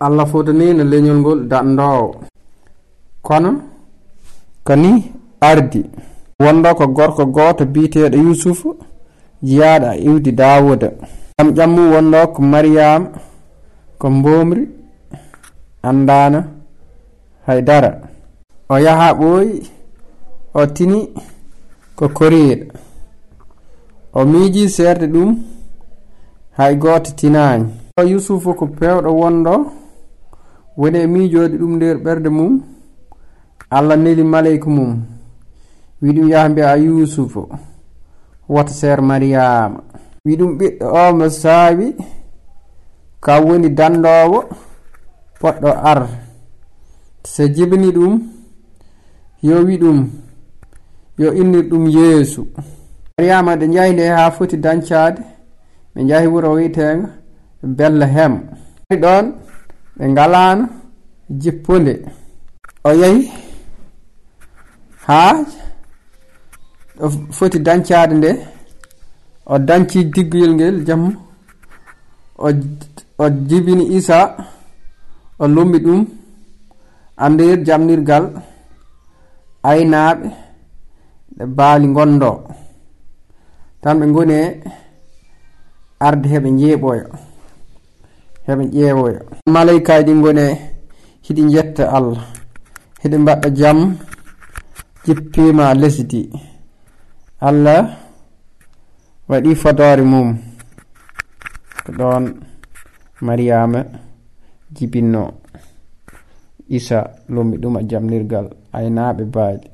allah fotanino leñol ngol dandowo kono kani ardi wonɗo ko gorko goto biteɗo yusufu jiyaɗo e iwdi dawuda. Ɗam ƴammu wonɗo ko mariyama ko mbomri andana haydara. O yaha ɓooyi o tini ko koriɗo o miiji seerde ɗum hay goto tinani o yusufu ko pewɗo wonɗo woni e miijoode ɗum nder ɓerde mum allah neli maleyka mum. Wi ɗum yaha mbiya yusufu wota seer mariyama wi ɗum ɓiɗɗo o mo saawi ka woni dandowo poɗɗo ar. So jibini ɗum yo wi ɗum yo innir ɗum yeesu. Mariyama ɗe jahi nde ha foti dancade ɓe jahi wuro wiyetega bella hem. Ɗon ɓe ngalano jippude o yehi haa ɗo foti dañcade nde o dañci diggoyel ngel jamma o o jibini isa o lumbi ɗum andir jamnirgal aynaɓe ɗe baali gondo tan ɓe goni e arde heɓe jeeɓoyo heɓe ƴeewoya. Malaikaji gone hiɗi jetta allah hiɗi mbaɗa jam jippima lesdi allah waɗi fodore mum. Ko ɗon mariyama jibinno isa lumbi ɗum a jamnirgal aynaɓe baaɗi.